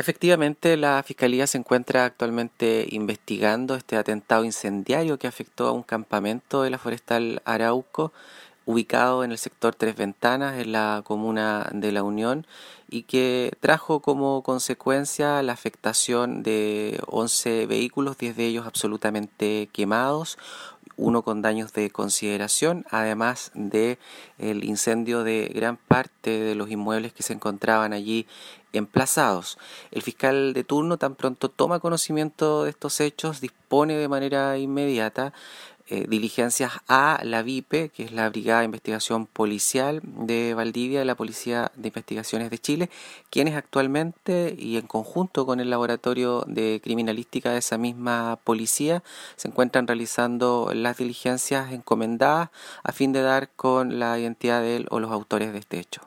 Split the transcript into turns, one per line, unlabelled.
Efectivamente, la Fiscalía se encuentra actualmente investigando este atentado incendiario que afectó a un campamento de la Forestal Arauco, ubicado en el sector Tres Ventanas, en la comuna de La Unión, y que trajo como consecuencia la afectación de 11 vehículos, 10 de ellos absolutamente quemados, uno con daños de consideración, además de el incendio de gran parte de los inmuebles que se encontraban allí emplazados. El fiscal de turno tan pronto toma conocimiento de estos hechos, dispone de manera inmediata eh, diligencias a la VIPE, que es la Brigada de Investigación Policial de Valdivia, la Policía de Investigaciones de Chile, quienes actualmente y en conjunto con el Laboratorio de Criminalística de esa misma policía se encuentran realizando las diligencias encomendadas a fin de dar con la identidad de él o los autores de este hecho.